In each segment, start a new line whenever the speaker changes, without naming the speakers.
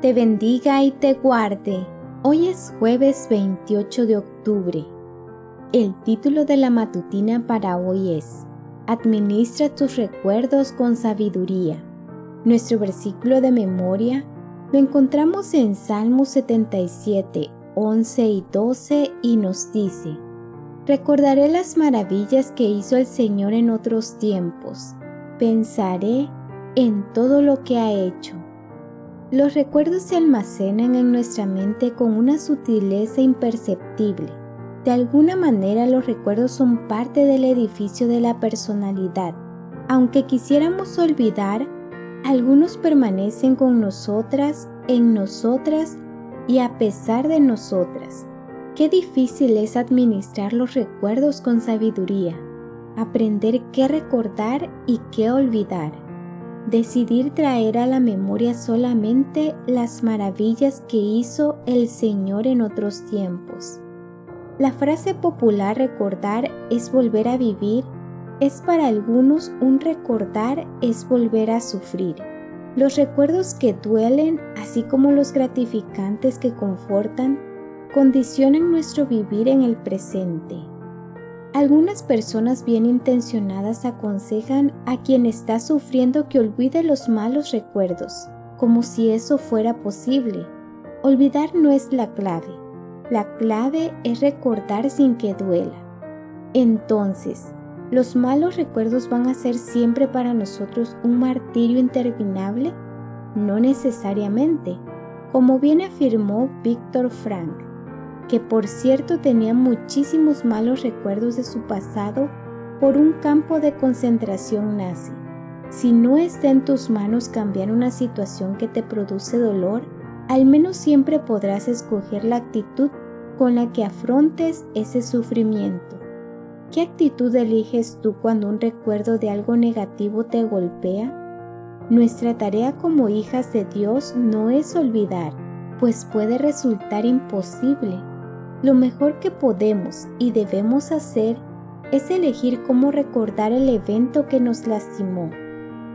te bendiga y te guarde. Hoy es jueves 28 de octubre. El título de la matutina para hoy es Administra tus recuerdos con sabiduría. Nuestro versículo de memoria lo encontramos en Salmos 77, 11 y 12 y nos dice, Recordaré las maravillas que hizo el Señor en otros tiempos, pensaré en todo lo que ha hecho. Los recuerdos se almacenan en nuestra mente con una sutileza imperceptible. De alguna manera los recuerdos son parte del edificio de la personalidad. Aunque quisiéramos olvidar, algunos permanecen con nosotras, en nosotras y a pesar de nosotras. Qué difícil es administrar los recuerdos con sabiduría, aprender qué recordar y qué olvidar, decidir traer a la memoria solamente las maravillas que hizo el Señor en otros tiempos. La frase popular recordar es volver a vivir es para algunos un recordar es volver a sufrir. Los recuerdos que duelen, así como los gratificantes que confortan, condicionan nuestro vivir en el presente. Algunas personas bien intencionadas aconsejan a quien está sufriendo que olvide los malos recuerdos, como si eso fuera posible. Olvidar no es la clave. La clave es recordar sin que duela. Entonces, ¿Los malos recuerdos van a ser siempre para nosotros un martirio interminable? No necesariamente, como bien afirmó Víctor Frank, que por cierto tenía muchísimos malos recuerdos de su pasado por un campo de concentración nazi. Si no está en tus manos cambiar una situación que te produce dolor, al menos siempre podrás escoger la actitud con la que afrontes ese sufrimiento. ¿Qué actitud eliges tú cuando un recuerdo de algo negativo te golpea? Nuestra tarea como hijas de Dios no es olvidar, pues puede resultar imposible. Lo mejor que podemos y debemos hacer es elegir cómo recordar el evento que nos lastimó.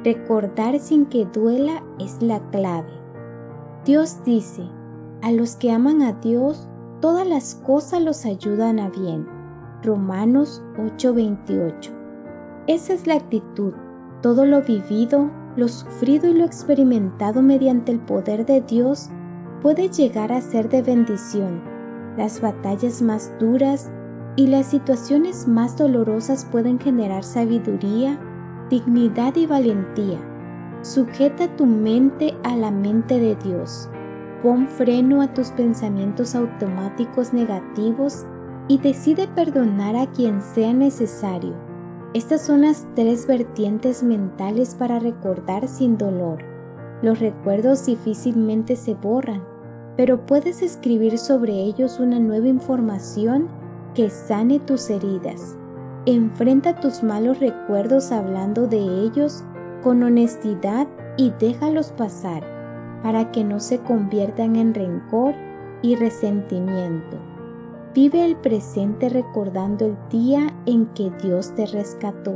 Recordar sin que duela es la clave. Dios dice, a los que aman a Dios, todas las cosas los ayudan a bien Romanos 8:28. Esa es la actitud. Todo lo vivido, lo sufrido y lo experimentado mediante el poder de Dios puede llegar a ser de bendición. Las batallas más duras y las situaciones más dolorosas pueden generar sabiduría, dignidad y valentía. Sujeta tu mente a la mente de Dios. Pon freno a tus pensamientos automáticos negativos y decide perdonar a quien sea necesario. Estas son las tres vertientes mentales para recordar sin dolor. Los recuerdos difícilmente se borran, pero puedes escribir sobre ellos una nueva información que sane tus heridas. Enfrenta tus malos recuerdos hablando de ellos con honestidad y déjalos pasar para que no se conviertan en rencor y resentimiento. Vive el presente recordando el día en que Dios te rescató.